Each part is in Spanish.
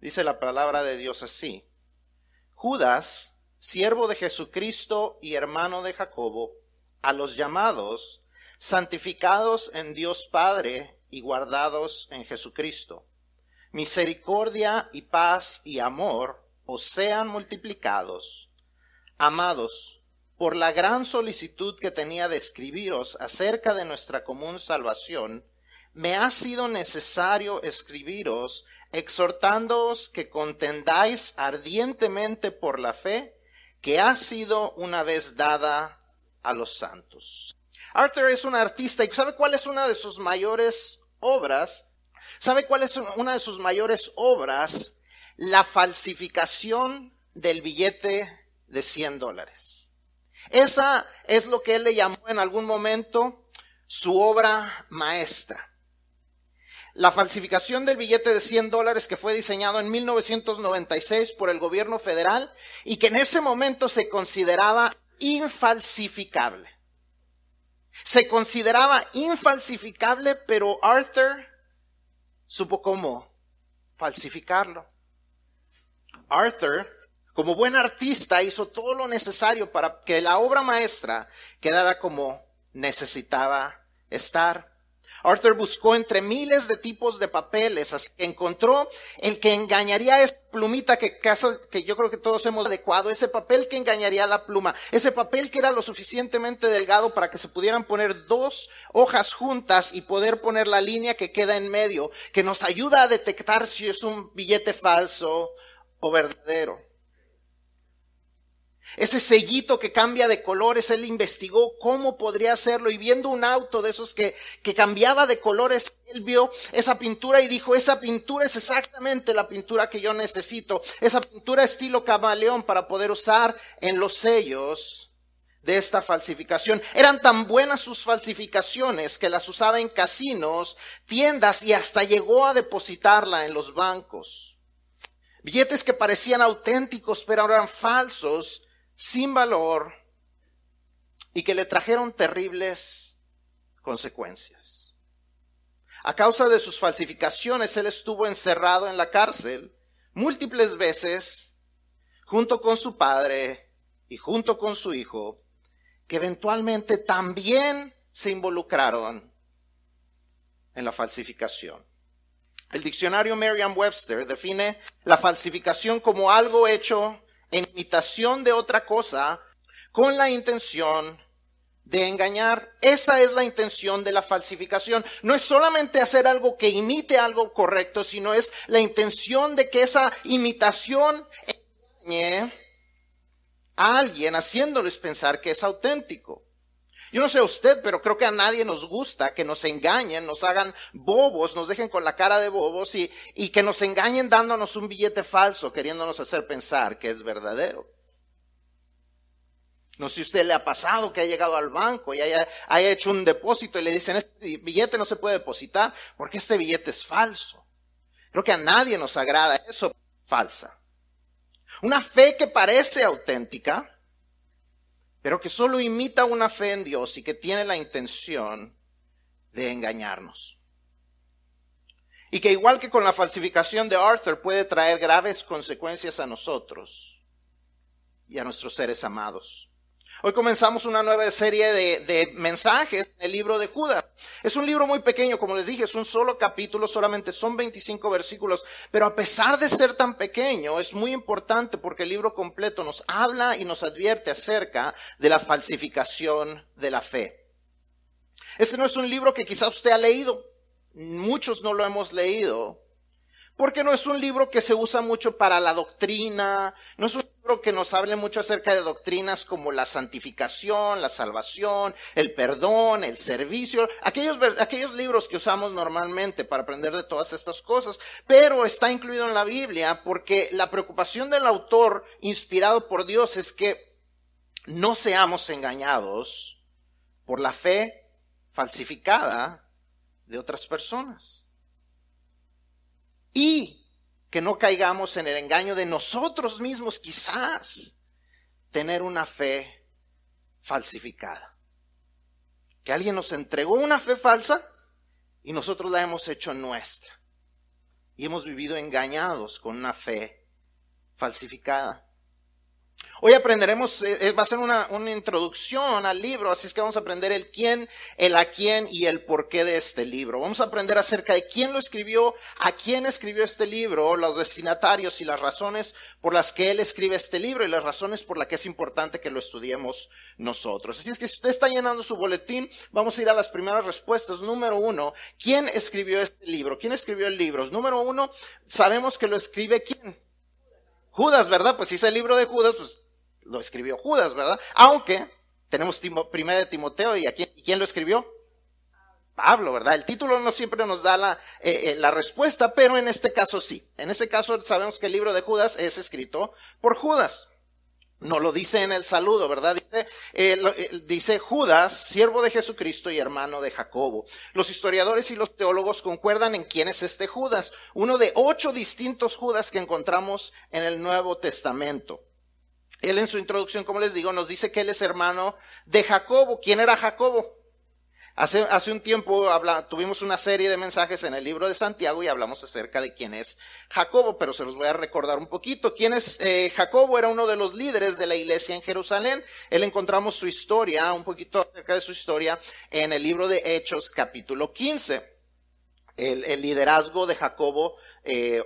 Dice la palabra de Dios así. Judas, siervo de Jesucristo y hermano de Jacobo, a los llamados, santificados en Dios Padre y guardados en Jesucristo. Misericordia y paz y amor os sean multiplicados. Amados, por la gran solicitud que tenía de escribiros acerca de nuestra común salvación, me ha sido necesario escribiros exhortándoos que contendáis ardientemente por la fe que ha sido una vez dada a los santos. Arthur es un artista y ¿sabe cuál es una de sus mayores obras? ¿Sabe cuál es una de sus mayores obras? La falsificación del billete de 100 dólares. Esa es lo que él le llamó en algún momento su obra maestra la falsificación del billete de 100 dólares que fue diseñado en 1996 por el gobierno federal y que en ese momento se consideraba infalsificable. Se consideraba infalsificable, pero Arthur supo cómo falsificarlo. Arthur, como buen artista, hizo todo lo necesario para que la obra maestra quedara como necesitaba estar. Arthur buscó entre miles de tipos de papeles, así que encontró el que engañaría a esa plumita que, que yo creo que todos hemos adecuado, ese papel que engañaría la pluma, ese papel que era lo suficientemente delgado para que se pudieran poner dos hojas juntas y poder poner la línea que queda en medio, que nos ayuda a detectar si es un billete falso o verdadero. Ese sellito que cambia de colores, él investigó cómo podría hacerlo y viendo un auto de esos que, que cambiaba de colores, él vio esa pintura y dijo, esa pintura es exactamente la pintura que yo necesito. Esa pintura estilo camaleón para poder usar en los sellos de esta falsificación. Eran tan buenas sus falsificaciones que las usaba en casinos, tiendas y hasta llegó a depositarla en los bancos. Billetes que parecían auténticos pero eran falsos sin valor y que le trajeron terribles consecuencias. A causa de sus falsificaciones, él estuvo encerrado en la cárcel múltiples veces junto con su padre y junto con su hijo, que eventualmente también se involucraron en la falsificación. El diccionario Merriam-Webster define la falsificación como algo hecho en imitación de otra cosa con la intención de engañar. Esa es la intención de la falsificación. No es solamente hacer algo que imite algo correcto, sino es la intención de que esa imitación engañe a alguien haciéndoles pensar que es auténtico. Yo no sé usted, pero creo que a nadie nos gusta que nos engañen, nos hagan bobos, nos dejen con la cara de bobos y, y que nos engañen dándonos un billete falso, queriéndonos hacer pensar que es verdadero. No sé si usted le ha pasado que ha llegado al banco y haya, haya hecho un depósito y le dicen, este billete no se puede depositar porque este billete es falso. Creo que a nadie nos agrada eso, falsa. Una fe que parece auténtica, pero que solo imita una fe en Dios y que tiene la intención de engañarnos. Y que igual que con la falsificación de Arthur puede traer graves consecuencias a nosotros y a nuestros seres amados. Hoy comenzamos una nueva serie de, mensajes en el libro de Judas. Es un libro muy pequeño, como les dije, es un solo capítulo, solamente son 25 versículos, pero a pesar de ser tan pequeño, es muy importante porque el libro completo nos habla y nos advierte acerca de la falsificación de la fe. Este no es un libro que quizá usted ha leído, muchos no lo hemos leído, porque no es un libro que se usa mucho para la doctrina, no es un que nos hable mucho acerca de doctrinas como la santificación, la salvación, el perdón, el servicio, aquellos, aquellos libros que usamos normalmente para aprender de todas estas cosas, pero está incluido en la Biblia porque la preocupación del autor inspirado por Dios es que no seamos engañados por la fe falsificada de otras personas. Y que no caigamos en el engaño de nosotros mismos quizás tener una fe falsificada. Que alguien nos entregó una fe falsa y nosotros la hemos hecho nuestra. y hemos vivido engañados con una fe falsificada. Hoy aprenderemos, eh, eh, va a ser una, una, introducción al libro, así es que vamos a aprender el quién, el a quién y el por qué de este libro. Vamos a aprender acerca de quién lo escribió, a quién escribió este libro, los destinatarios y las razones por las que él escribe este libro y las razones por las que es importante que lo estudiemos nosotros. Así es que si usted está llenando su boletín, vamos a ir a las primeras respuestas. Número uno, ¿quién escribió este libro? ¿Quién escribió el libro? Número uno, sabemos que lo escribe quién. Judas, ¿verdad? Pues si es el libro de Judas, pues lo escribió Judas, ¿verdad? Aunque tenemos primera de Timoteo y aquí, ¿quién lo escribió? Pablo, ¿verdad? El título no siempre nos da la, eh, eh, la respuesta, pero en este caso sí. En este caso sabemos que el libro de Judas es escrito por Judas. No lo dice en el saludo, ¿verdad? Dice, eh, dice Judas, siervo de Jesucristo y hermano de Jacobo. Los historiadores y los teólogos concuerdan en quién es este Judas, uno de ocho distintos Judas que encontramos en el Nuevo Testamento. Él en su introducción, como les digo, nos dice que él es hermano de Jacobo. ¿Quién era Jacobo? Hace, hace un tiempo habla, tuvimos una serie de mensajes en el libro de Santiago y hablamos acerca de quién es Jacobo, pero se los voy a recordar un poquito. ¿Quién es eh, Jacobo? Era uno de los líderes de la iglesia en Jerusalén. Él encontramos su historia, un poquito acerca de su historia, en el libro de Hechos capítulo 15. El, el liderazgo de Jacobo eh,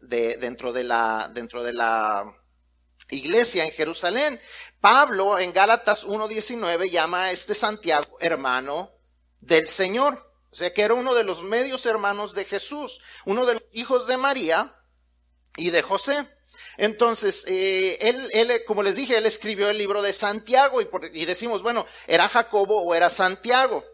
de, dentro de la, dentro de la iglesia en Jerusalén. Pablo en Gálatas 1.19 llama a este Santiago hermano del Señor. O sea que era uno de los medios hermanos de Jesús, uno de los hijos de María y de José. Entonces, eh, él, él, como les dije, él escribió el libro de Santiago y, decimos, bueno, ¿era Jacobo o era Santiago?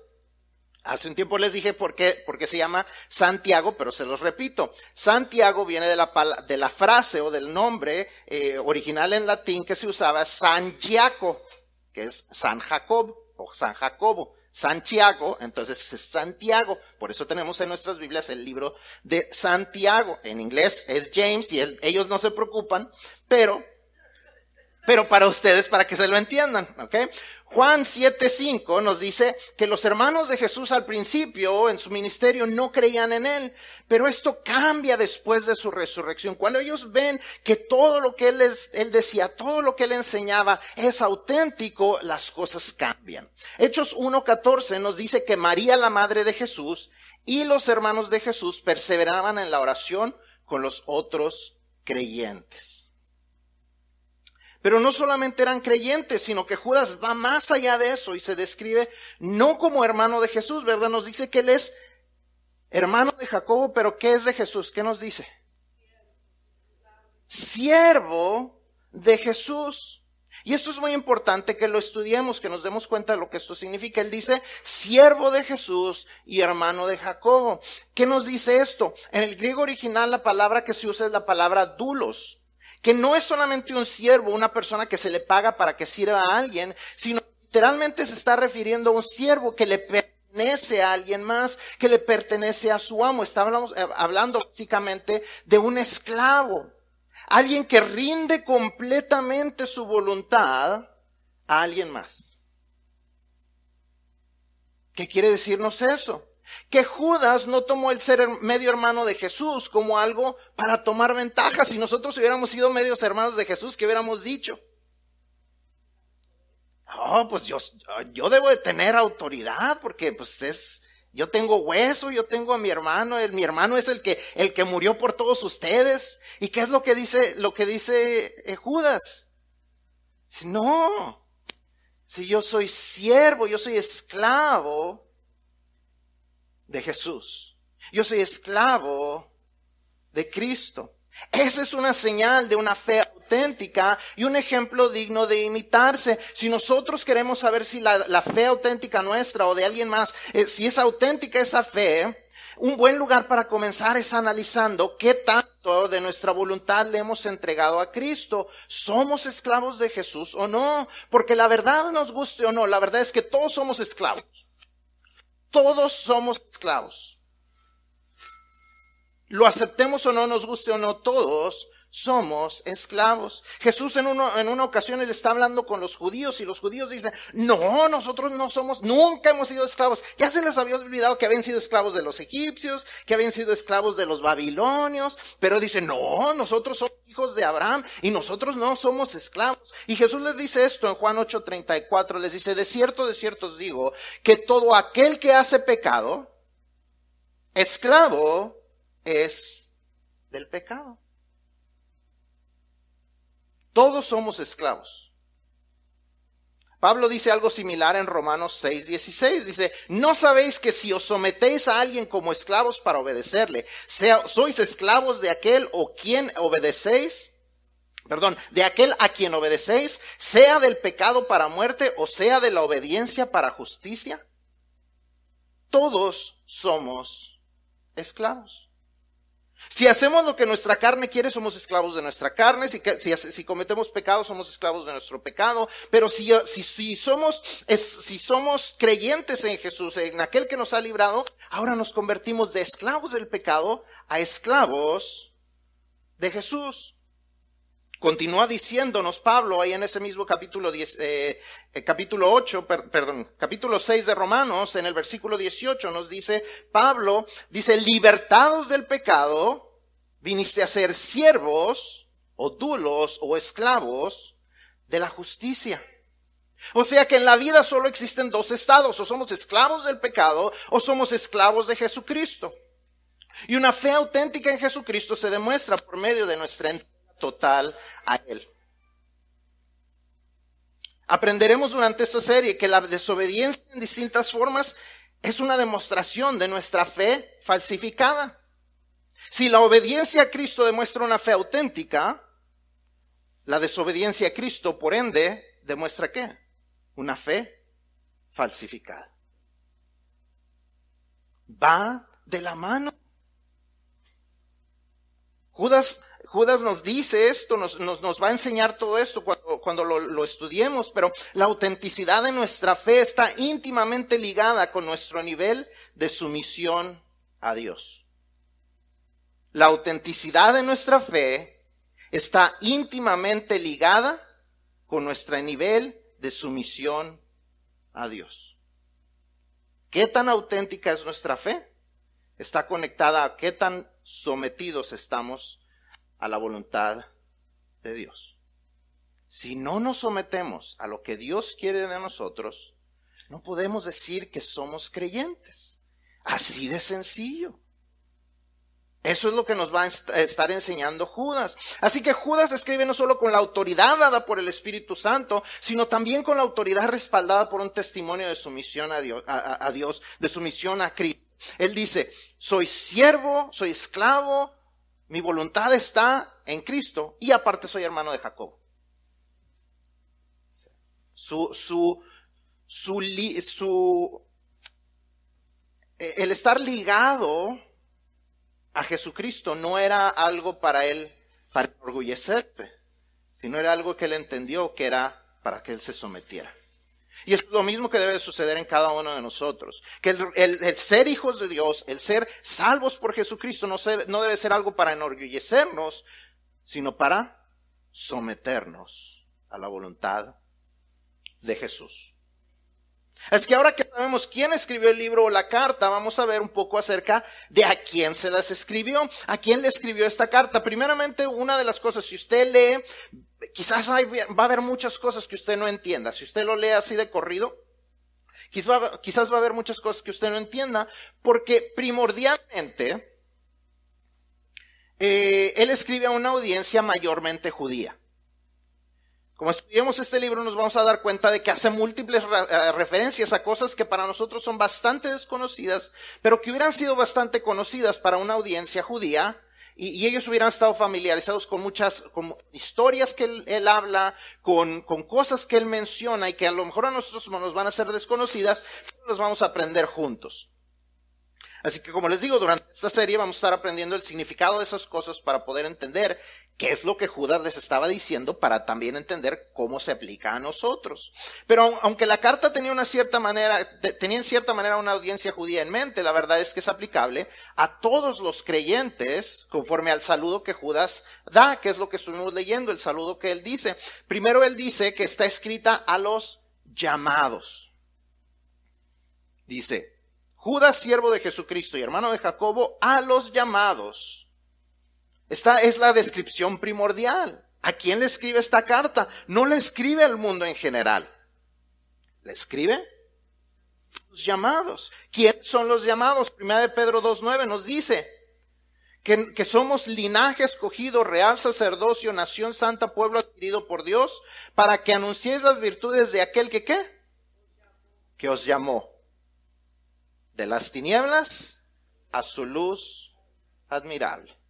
Hace un tiempo les dije por qué, por qué se llama Santiago, pero se los repito. Santiago viene de la, de la frase o del nombre eh, original en latín que se usaba San Giaco, que es San Jacob o San Jacobo. Santiago, entonces es Santiago. Por eso tenemos en nuestras Biblias el libro de Santiago. En inglés es James y ellos no se preocupan, pero, pero para ustedes, para que se lo entiendan, ¿ok? Juan 7:5 nos dice que los hermanos de Jesús al principio en su ministerio no creían en él, pero esto cambia después de su resurrección. Cuando ellos ven que todo lo que él, él decía, todo lo que él enseñaba es auténtico, las cosas cambian. Hechos 1:14 nos dice que María, la madre de Jesús, y los hermanos de Jesús perseveraban en la oración con los otros creyentes. Pero no solamente eran creyentes, sino que Judas va más allá de eso y se describe no como hermano de Jesús, ¿verdad? Nos dice que él es hermano de Jacobo, pero ¿qué es de Jesús? ¿Qué nos dice? Siervo de Jesús. Y esto es muy importante que lo estudiemos, que nos demos cuenta de lo que esto significa. Él dice, siervo de Jesús y hermano de Jacobo. ¿Qué nos dice esto? En el griego original la palabra que se usa es la palabra dulos que no es solamente un siervo, una persona que se le paga para que sirva a alguien, sino literalmente se está refiriendo a un siervo que le pertenece a alguien más, que le pertenece a su amo. Está eh, hablando básicamente de un esclavo, alguien que rinde completamente su voluntad a alguien más. ¿Qué quiere decirnos eso? Que Judas no tomó el ser medio hermano de Jesús como algo para tomar ventaja. Si nosotros hubiéramos sido medios hermanos de Jesús, ¿qué hubiéramos dicho? Oh, pues yo, yo debo de tener autoridad porque pues es, yo tengo hueso, yo tengo a mi hermano, mi hermano es el que, el que murió por todos ustedes. ¿Y qué es lo que dice, lo que dice eh, Judas? No, si yo soy siervo, yo soy esclavo de Jesús. Yo soy esclavo de Cristo. Esa es una señal de una fe auténtica y un ejemplo digno de imitarse. Si nosotros queremos saber si la, fe auténtica nuestra o de alguien más, eh, si es auténtica esa fe, un buen lugar para comenzar es analizando qué tanto de nuestra voluntad le hemos entregado a Cristo. ¿Somos esclavos de Jesús o no? Porque la verdad nos guste o no, la verdad es que todos somos esclavos. Todos somos esclavos. Lo aceptemos o no, nos guste o no, todos somos esclavos. Jesús en, uno, en una ocasión él está hablando con los judíos y los judíos dicen, no, nosotros no somos, nunca hemos sido esclavos. Ya se les había olvidado que habían sido esclavos de los egipcios, que habían sido esclavos de los babilonios, pero dicen, no, nosotros somos hijos de Abraham y nosotros no somos esclavos. Y Jesús les dice esto en Juan 8:34, les dice, de cierto, de cierto os digo, que todo aquel que hace pecado, esclavo es del pecado. Todos somos esclavos. Pablo dice algo similar en Romanos 6, 16. Dice, no sabéis que si os sometéis a alguien como esclavos para obedecerle, sea, sois esclavos de aquel o quien obedecéis, perdón, de aquel a quien obedecéis, sea del pecado para muerte o sea de la obediencia para justicia. Todos somos esclavos. Si hacemos lo que nuestra carne quiere, somos esclavos de nuestra carne. Si, cometemos pecado, somos esclavos de nuestro pecado. Pero si, si, somos, si somos creyentes en Jesús, en aquel que nos ha librado, ahora nos convertimos de esclavos del pecado a esclavos de Jesús. Continúa diciéndonos Pablo ahí en ese mismo capítulo, 10, eh, eh, capítulo 8, perdón, capítulo 6 de Romanos, en el versículo 18 nos dice, Pablo dice, libertados del pecado, viniste a ser siervos o dulos o esclavos de la justicia. O sea que en la vida solo existen dos estados, o somos esclavos del pecado o somos esclavos de Jesucristo. Y una fe auténtica en Jesucristo se demuestra por medio de nuestra total a Él. Aprenderemos durante esta serie que la desobediencia en distintas formas es una demostración de nuestra fe falsificada. Si la obediencia a Cristo demuestra una fe auténtica, la desobediencia a Cristo, por ende, demuestra qué? Una fe falsificada. Va de la mano. Judas Judas nos dice esto, nos, va a enseñar todo esto cuando, lo, lo, estudiemos, pero la autenticidad de nuestra fe está íntimamente ligada con nuestro nivel de sumisión a Dios. La autenticidad de nuestra fe está íntimamente ligada con nuestro nivel de sumisión a Dios. ¿Qué tan auténtica es nuestra fe? Está conectada a qué tan sometidos estamos a la voluntad de Dios. Si no nos sometemos a lo que Dios quiere de nosotros, no podemos decir que somos creyentes. Así de sencillo. Eso es lo que nos va a estar enseñando Judas. Así que Judas escribe no solo con la autoridad dada por el Espíritu Santo, sino también con la autoridad respaldada por un testimonio de sumisión a Dios, a Dios de sumisión a Cristo. Él dice, soy siervo, soy esclavo, mi voluntad está en Cristo y aparte soy hermano de Jacob. Su, su, su, su, el estar ligado a Jesucristo no era algo para él, para enorgullecerse, sino era algo que él entendió que era para que él se sometiera. Y es lo mismo que debe suceder en cada uno de nosotros. Que el, ser hijos de Dios, el ser salvos por Jesucristo no, no debe ser algo para enorgullecernos, sino para someternos a la voluntad de Jesús. Es que ahora que sabemos quién escribió el libro o la carta, vamos a ver un poco acerca de a quién se las escribió, a quién le escribió esta carta. Primeramente, una de las cosas, si usted lee, quizás va a haber muchas cosas que usted no entienda. Si usted lo lee así de corrido, quizás va a haber muchas cosas que usted no entienda, porque primordialmente, eh, él escribe a una audiencia mayormente judía. Como estudiamos este libro nos vamos a dar cuenta de que hace múltiples eh, referencias a cosas que para nosotros son bastante desconocidas, pero que hubieran sido bastante conocidas para una audiencia judía, y, ellos hubieran estado familiarizados con muchas historias que él, habla, con, con, cosas que él menciona y que a lo mejor a nosotros nos van a ser desconocidas, pero las vamos a aprender juntos. Así que como les digo, durante esta serie vamos a estar aprendiendo el significado de esas cosas para poder entender qué es lo que Judas les estaba diciendo para también entender cómo se aplica a nosotros. Pero aunque la carta tenía una cierta manera, tenía en cierta manera una audiencia judía en mente, la verdad es que es aplicable a todos los creyentes conforme al saludo que Judas da, que es lo que estuvimos leyendo, el saludo que él dice. Primero él dice que está escrita a los llamados. Dice, Judas, siervo de Jesucristo y hermano de Jacobo, a los llamados. Esta es la descripción primordial. ¿A quién le escribe esta carta? No le escribe al mundo en general. ¿Le escribe? Los llamados. ¿Quiénes son los llamados? Primera de Pedro 2.9 nos dice que, que somos linaje escogido, real sacerdocio, nación santa, pueblo adquirido por Dios, para que anunciéis las virtudes de aquel que qué? Que os llamó de las tinieblas a su luz admirable.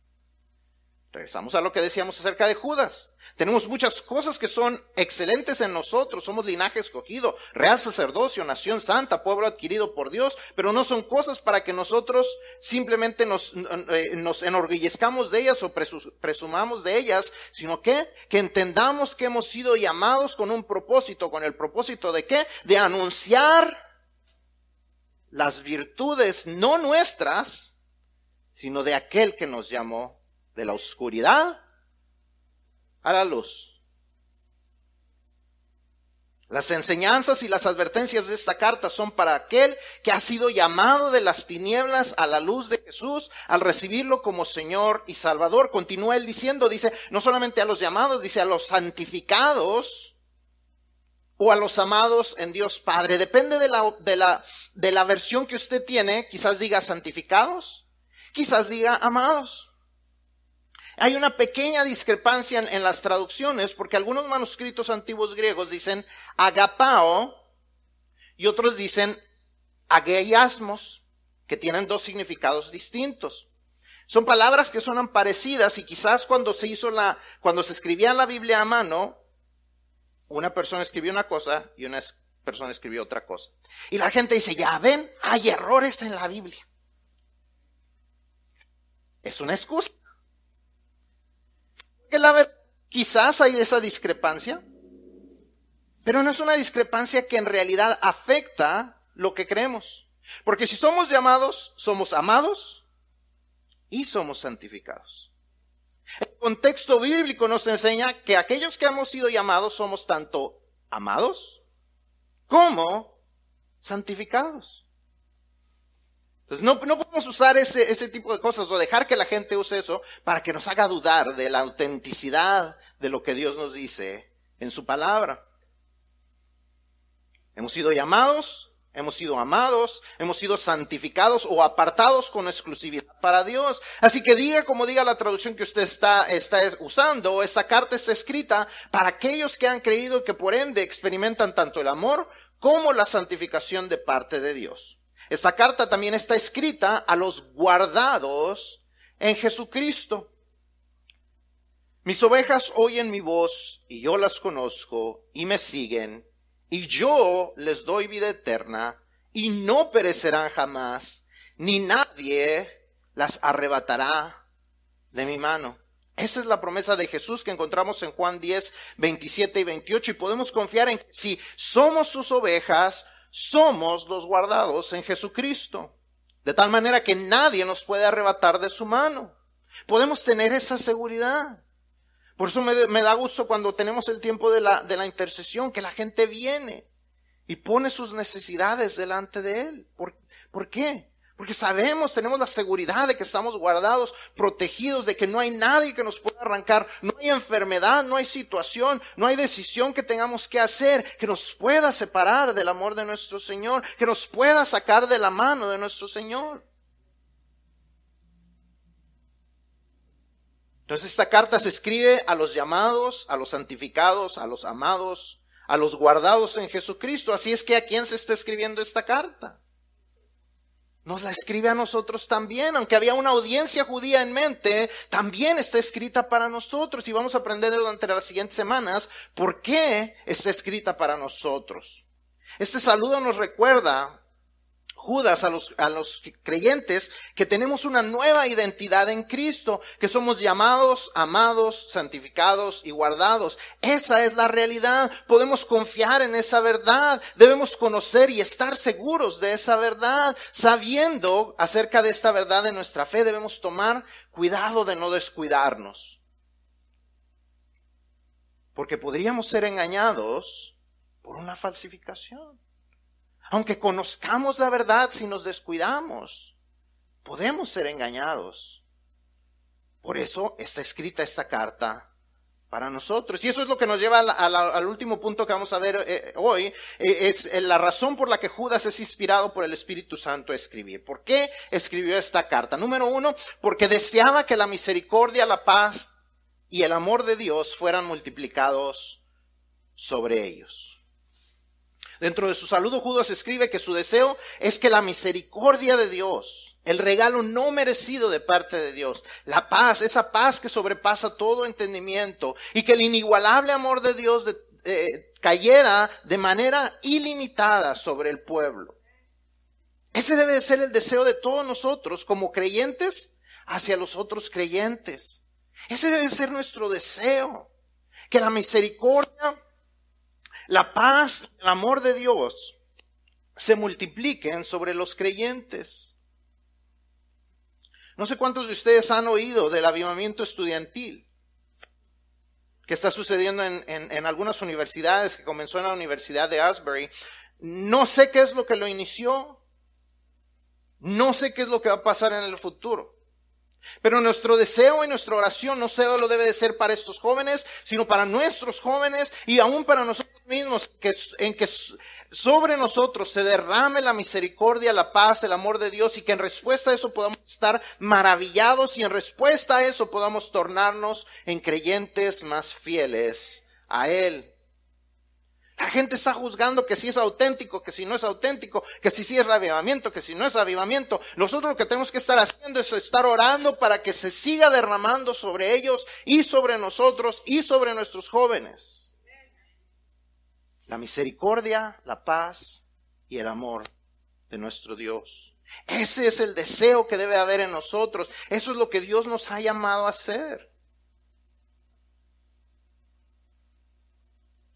Regresamos a lo que decíamos acerca de Judas. Tenemos muchas cosas que son excelentes en nosotros. Somos linaje escogido, real sacerdocio, nación santa, pueblo adquirido por Dios, pero no son cosas para que nosotros simplemente nos, eh, enorgullezcamos de ellas o presumamos de ellas, sino que, que entendamos que hemos sido llamados con un propósito, con el propósito de qué? De anunciar las virtudes no nuestras, sino de aquel que nos llamó de la oscuridad a la luz. Las enseñanzas y las advertencias de esta carta son para aquel que ha sido llamado de las tinieblas a la luz de Jesús al recibirlo como Señor y Salvador. Continúa él diciendo, dice, no solamente a los llamados, dice a los santificados o a los amados en Dios Padre. Depende de la, de la, de la versión que usted tiene. Quizás diga santificados, quizás diga amados. Hay una pequeña discrepancia en, las traducciones porque algunos manuscritos antiguos griegos dicen agapao y otros dicen ageiasmos, que tienen dos significados distintos. Son palabras que suenan parecidas y quizás cuando se hizo la, cuando se escribía la Biblia a mano, una persona escribió una cosa y una persona escribió otra cosa. Y la gente dice, ya ven, hay errores en la Biblia. Es una excusa. La quizás hay esa discrepancia, pero no es una discrepancia que en realidad afecta lo que creemos. Porque si somos llamados, somos amados y somos santificados. El contexto bíblico nos enseña que aquellos que hemos sido llamados somos tanto amados como santificados. Entonces no, podemos usar ese, ese tipo de cosas o dejar que la gente use eso para que nos haga dudar de la autenticidad de lo que Dios nos dice en su palabra. Hemos sido llamados Hemos sido amados, hemos sido santificados o apartados con exclusividad para Dios. Así que diga como diga la traducción que usted está, está usando, esta carta está escrita para aquellos que han creído que por ende experimentan tanto el amor como la santificación de parte de Dios. Esta carta también está escrita a los guardados en Jesucristo. Mis ovejas oyen mi voz y yo las conozco y me siguen y yo les doy vida eterna, y no perecerán jamás, ni nadie las arrebatará de mi mano. Esa es la promesa de Jesús que encontramos en Juan 10, 27 y 28 y podemos confiar en que si somos sus ovejas, somos los guardados en Jesucristo. De tal manera que nadie nos puede arrebatar de su mano. Podemos tener esa seguridad. Por eso me, da gusto cuando tenemos el tiempo de la, de la intercesión, que la gente viene y pone sus necesidades delante de Él. ¿Por, ¿Por qué? Porque sabemos, tenemos la seguridad de que estamos guardados, protegidos, de que no hay nadie que nos pueda arrancar, no hay enfermedad, no hay situación, no hay decisión que tengamos que hacer que nos pueda separar del amor de nuestro Señor, que nos pueda sacar de la mano de nuestro Señor. Entonces esta carta se escribe a los llamados, a los santificados, a los amados, a los guardados en Jesucristo. Así es que a quién se está escribiendo esta carta. Nos la escribe a nosotros también, aunque había una audiencia judía en mente, también está escrita para nosotros y vamos a aprender durante las siguientes semanas por qué está escrita para nosotros. Este saludo nos recuerda Judas a los, a los creyentes que tenemos una nueva identidad en Cristo, que somos llamados, amados, santificados y guardados. Esa es la realidad. Podemos confiar en esa verdad. Debemos conocer y estar seguros de esa verdad. Sabiendo acerca de esta verdad de nuestra fe, debemos tomar cuidado de no descuidarnos. Porque podríamos ser engañados por una falsificación. Aunque conozcamos la verdad, si nos descuidamos, podemos ser engañados. Por eso está escrita esta carta para nosotros. Y eso es lo que nos lleva al, último punto que vamos a ver eh, hoy. Eh, es la razón por la que Judas es inspirado por el Espíritu Santo a escribir. ¿Por qué escribió esta carta? Número uno, porque deseaba que la misericordia, la paz y el amor de Dios fueran multiplicados sobre ellos. Dentro de su saludo, Judas escribe que su deseo es que la misericordia de Dios, el regalo no merecido de parte de Dios, la paz, esa paz que sobrepasa todo entendimiento y que el inigualable amor de Dios eh, cayera de manera ilimitada sobre el pueblo. Ese debe ser el deseo de todos nosotros como creyentes hacia los otros creyentes. Ese debe ser nuestro deseo. Que la misericordia la paz, el amor de Dios se multipliquen sobre los creyentes. No sé cuántos de ustedes han oído del avivamiento estudiantil que está sucediendo en, algunas universidades, que comenzó en la Universidad de Asbury. No sé qué es lo que lo inició. No sé qué es lo que va a pasar en el futuro. Pero nuestro deseo y nuestra oración no solo debe de ser para estos jóvenes, sino para nuestros jóvenes y aún para nosotros mismos, que, en que sobre nosotros se derrame la misericordia, la paz, el amor de Dios y que en respuesta a eso podamos estar maravillados y en respuesta a eso podamos tornarnos en creyentes más fieles a Él. La gente está juzgando que si es auténtico, que si no es auténtico, que si sí es avivamiento, que si no es avivamiento. Nosotros lo que tenemos que estar haciendo es estar orando para que se siga derramando sobre ellos y sobre nosotros y sobre nuestros jóvenes. La misericordia, la paz y el amor de nuestro Dios. Ese es el deseo que debe haber en nosotros. Eso es lo que Dios nos ha llamado a hacer.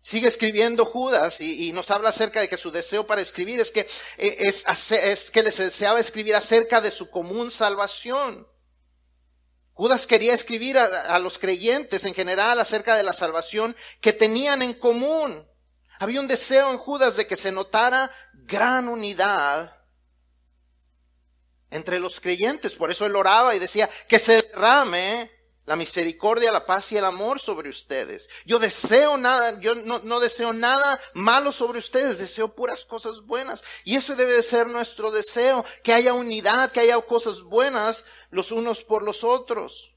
Sigue escribiendo Judas y, nos habla acerca de que su deseo para escribir es que, eh, es, es que les deseaba escribir acerca de su común salvación. Judas quería escribir a, a, los creyentes en general acerca de la salvación que tenían en común. Había un deseo en Judas de que se notara gran unidad entre los creyentes. Por eso él oraba y decía que se derrame la misericordia, la paz y el amor sobre ustedes. Yo deseo nada, yo no, deseo nada malo sobre ustedes, deseo puras cosas buenas. Y eso debe de ser nuestro deseo, que haya unidad, que haya cosas buenas los unos por los otros.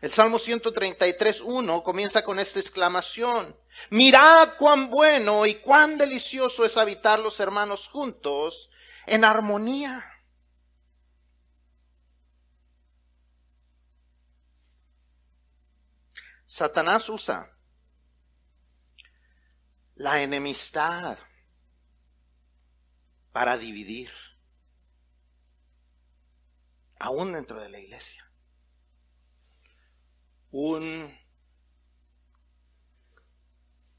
El Salmo 133.1 comienza con esta exclamación. Mirad cuán bueno y cuán delicioso es habitar los hermanos juntos en armonía. Satanás usa la enemistad para dividir, aún dentro de la iglesia. Un,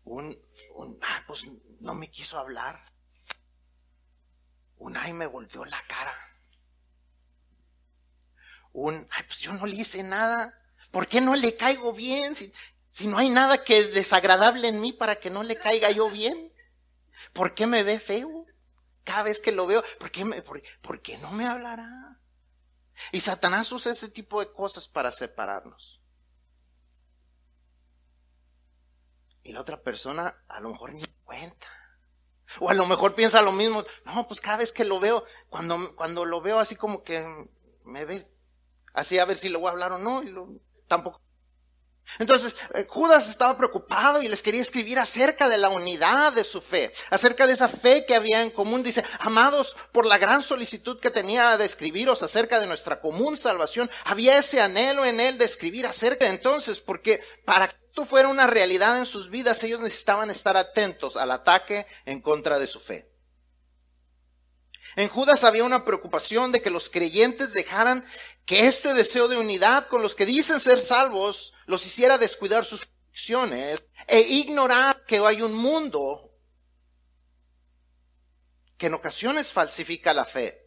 un, un ah, pues no me quiso hablar. Un ay me volteó la cara. Un ay, pues yo no le hice nada. ¿Por qué no le caigo bien? Si, si no hay nada que desagradable en mí para que no le caiga yo bien. ¿Por qué me ve feo? Cada vez que lo veo, ¿por qué, me, por, qué no me hablará? Y Satanás usa ese tipo de cosas para separarnos. Y la otra persona a lo mejor ni cuenta. O a lo mejor piensa lo mismo. No, pues cada vez que lo veo, cuando, cuando lo veo así como que me ve, así a ver si le voy a hablar o no, tampoco. Entonces, eh, Judas estaba preocupado y les quería escribir acerca de la unidad de su fe, acerca de esa fe que había en común. Dice, amados, por la gran solicitud que tenía de escribiros acerca de nuestra común salvación, había ese anhelo en él de escribir acerca de entonces, porque para que esto fuera una realidad en sus vidas, ellos necesitaban estar atentos al ataque en contra de su fe. En Judas había una preocupación de que los creyentes dejaran que este deseo de unidad con los que dicen ser salvos los hiciera descuidar sus convicciones e ignorar que hay un mundo que en ocasiones falsifica la fe.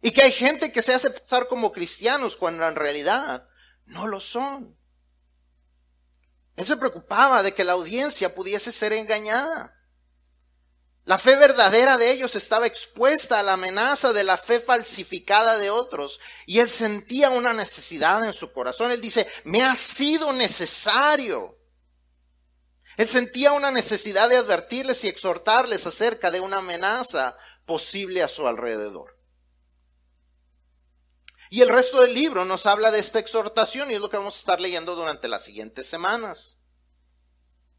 Y que hay gente que se hace pasar como cristianos cuando en realidad no lo son. Él se preocupaba de que la audiencia pudiese ser engañada. La fe verdadera de ellos estaba expuesta a la amenaza de la fe falsificada de otros. Y él sentía una necesidad en su corazón. Él dice, me ha sido necesario. Él sentía una necesidad de advertirles y exhortarles acerca de una amenaza posible a su alrededor. Y el resto del libro nos habla de esta exhortación y es lo que vamos a estar leyendo durante las siguientes semanas.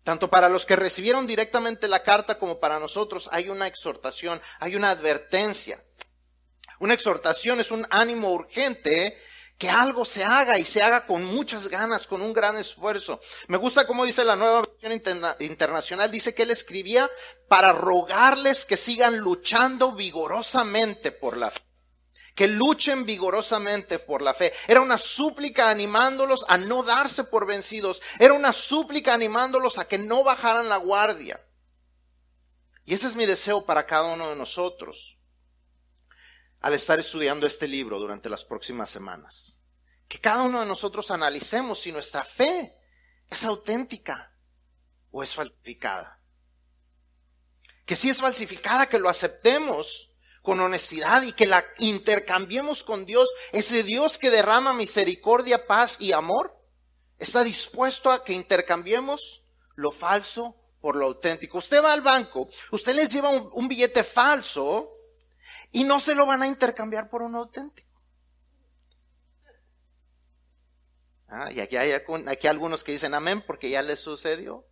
Tanto para los que recibieron directamente la carta como para nosotros hay una exhortación, hay una advertencia. Una exhortación es un ánimo urgente que algo se haga y se haga con muchas ganas, con un gran esfuerzo. Me gusta como dice la nueva versión internacional, dice que él escribía para rogarles que sigan luchando vigorosamente por la fe que luchen vigorosamente por la fe. Era una súplica animándolos a no darse por vencidos. Era una súplica animándolos a que no bajaran la guardia. Y ese es mi deseo para cada uno de nosotros al estar estudiando este libro durante las próximas semanas. Que cada uno de nosotros analicemos si nuestra fe es auténtica o es falsificada. Que si es falsificada, que lo aceptemos con honestidad y que la intercambiemos con Dios, ese Dios que derrama misericordia, paz y amor, está dispuesto a que intercambiemos lo falso por lo auténtico. Usted va al banco, usted les lleva un, billete falso y no se lo van a intercambiar por uno auténtico. Ah, y aquí hay aquí algunos que dicen amén porque ya les sucedió.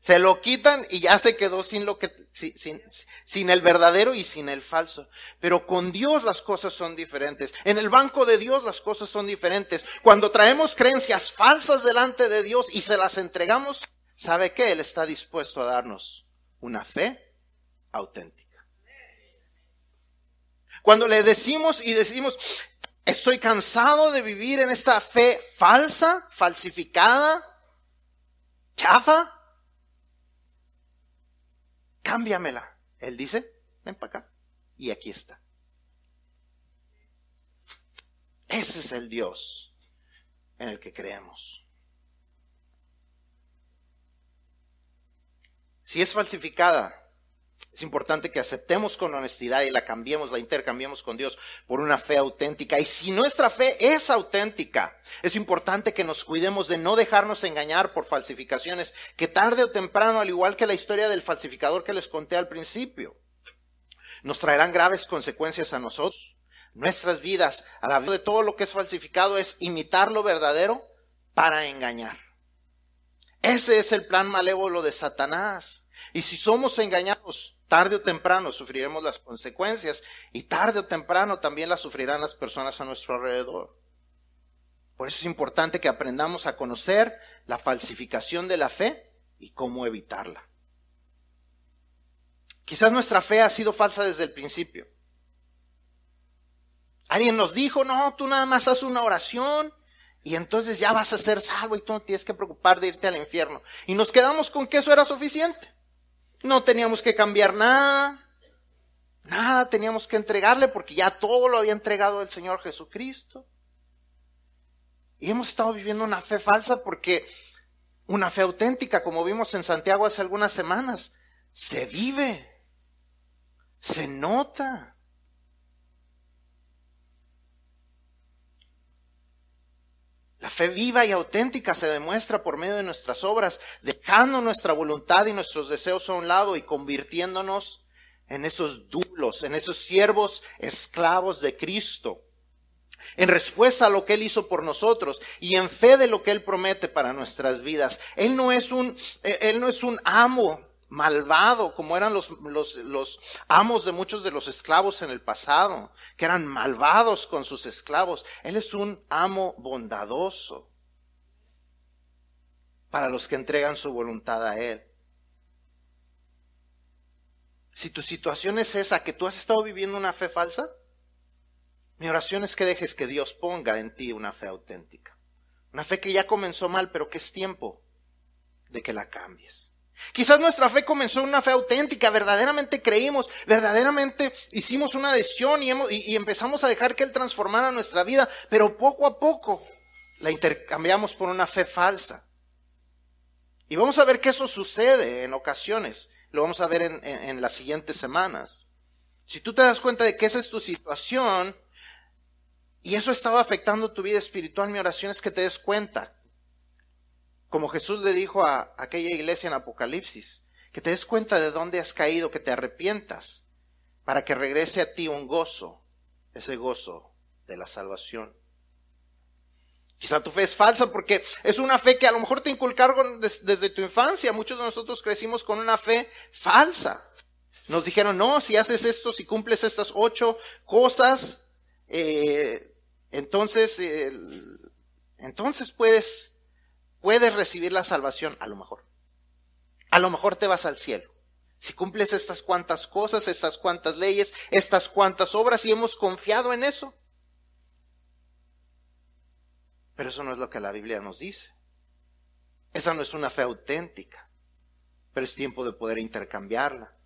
Se lo quitan y ya se quedó sin lo que, sin, sin, el verdadero y sin el falso. Pero con Dios las cosas son diferentes. En el banco de Dios las cosas son diferentes. Cuando traemos creencias falsas delante de Dios y se las entregamos, ¿sabe qué? Él está dispuesto a darnos una fe auténtica. Cuando le decimos y decimos, estoy cansado de vivir en esta fe falsa, falsificada, chafa, cámbiamela. Él dice, ven para acá. Y aquí está. Ese es el Dios en el que creemos. Si es falsificada, es importante que aceptemos con honestidad y la cambiemos, la intercambiemos con Dios por una fe auténtica. Y si nuestra fe es auténtica, es importante que nos cuidemos de no dejarnos engañar por falsificaciones que tarde o temprano, al igual que la historia del falsificador que les conté al principio, nos traerán graves consecuencias a nosotros. Nuestras vidas, a la vez de todo lo que es falsificado, es imitar lo verdadero para engañar. Ese es el plan malévolo de Satanás. Y si somos engañados, Tarde o temprano sufriremos las consecuencias y tarde o temprano también las sufrirán las personas a nuestro alrededor. Por eso es importante que aprendamos a conocer la falsificación de la fe y cómo evitarla. Quizás nuestra fe ha sido falsa desde el principio. Alguien nos dijo, no, tú nada más haz una oración y entonces ya vas a ser salvo y tú no tienes que preocupar de irte al infierno. Y nos quedamos con que eso era suficiente. No teníamos que cambiar nada. Nada teníamos que entregarle porque ya todo lo había entregado el Señor Jesucristo. Y hemos estado viviendo una fe falsa porque una fe auténtica, como vimos en Santiago hace algunas semanas, se vive, se nota. La fe viva y auténtica se demuestra por medio de nuestras obras, dejando nuestra voluntad y nuestros deseos a un lado y convirtiéndonos en esos dulos, en esos siervos esclavos de Cristo. En respuesta a lo que Él hizo por nosotros y en fe de lo que Él promete para nuestras vidas. Él no es un, Él no es un amo malvado, como eran los, los, los, amos de muchos de los esclavos en el pasado, que eran malvados con sus esclavos. Él es un amo bondadoso para los que entregan su voluntad a Él. si tu situación es esa, que tú has estado viviendo una fe falsa, mi oración es que dejes que Dios ponga en ti una fe auténtica. Una fe que ya comenzó mal, pero que es tiempo de que la cambies. Quizás nuestra fe comenzó una fe auténtica, verdaderamente creímos, verdaderamente hicimos una y, y, empezamos a dejar que Él transformara nuestra vida, pero poco a poco la intercambiamos por una fe falsa. Y vamos a ver que eso sucede en ocasiones, lo vamos a ver en, en las siguientes semanas. Si tú te das cuenta de que esa es tu situación y eso estaba afectando tu vida espiritual, mi oración es que te des cuenta como Jesús le dijo a aquella iglesia en Apocalipsis, que te des cuenta de dónde has caído, que te arrepientas, para que regrese a ti un gozo, ese gozo de la salvación. Quizá tu fe es falsa porque es una fe que a lo mejor te inculcaron desde tu infancia. Muchos de nosotros crecimos con una fe falsa. Nos dijeron, no, si haces esto, si cumples estas ocho cosas, eh, entonces, eh, entonces puedes puedes recibir la salvación, a lo mejor. A lo mejor te vas al cielo. Si cumples estas cuantas cosas, estas cuantas leyes, estas cuantas obras y hemos confiado en eso. Pero eso no es lo que la Biblia nos dice. Esa no es una fe auténtica. Pero es tiempo de poder intercambiarla.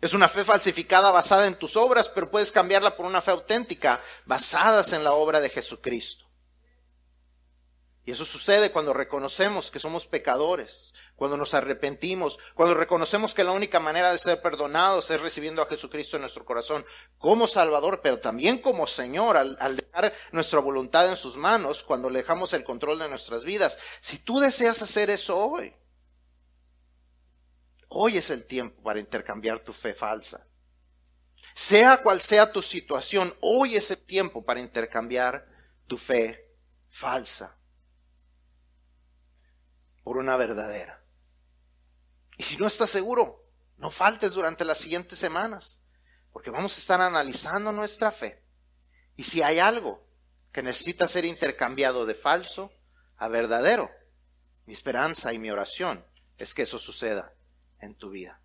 Es una fe falsificada basada en tus obras, pero puedes cambiarla por una fe auténtica basadas en la obra de Jesucristo. Y eso sucede cuando reconocemos que somos pecadores, cuando nos arrepentimos, cuando reconocemos que la única manera de ser perdonados es recibiendo a Jesucristo en nuestro corazón como Salvador, pero también como Señor, al, dejar nuestra voluntad en sus manos, cuando le dejamos el control de nuestras vidas. Si tú deseas hacer eso hoy, hoy es el tiempo para intercambiar tu fe falsa. Sea cual sea tu situación, hoy es el tiempo para intercambiar tu fe falsa por una verdadera. Y si no estás seguro, no faltes durante las siguientes semanas, porque vamos a estar analizando nuestra fe. Y si hay algo que necesita ser intercambiado de falso a verdadero, mi esperanza y mi oración es que eso suceda en tu vida.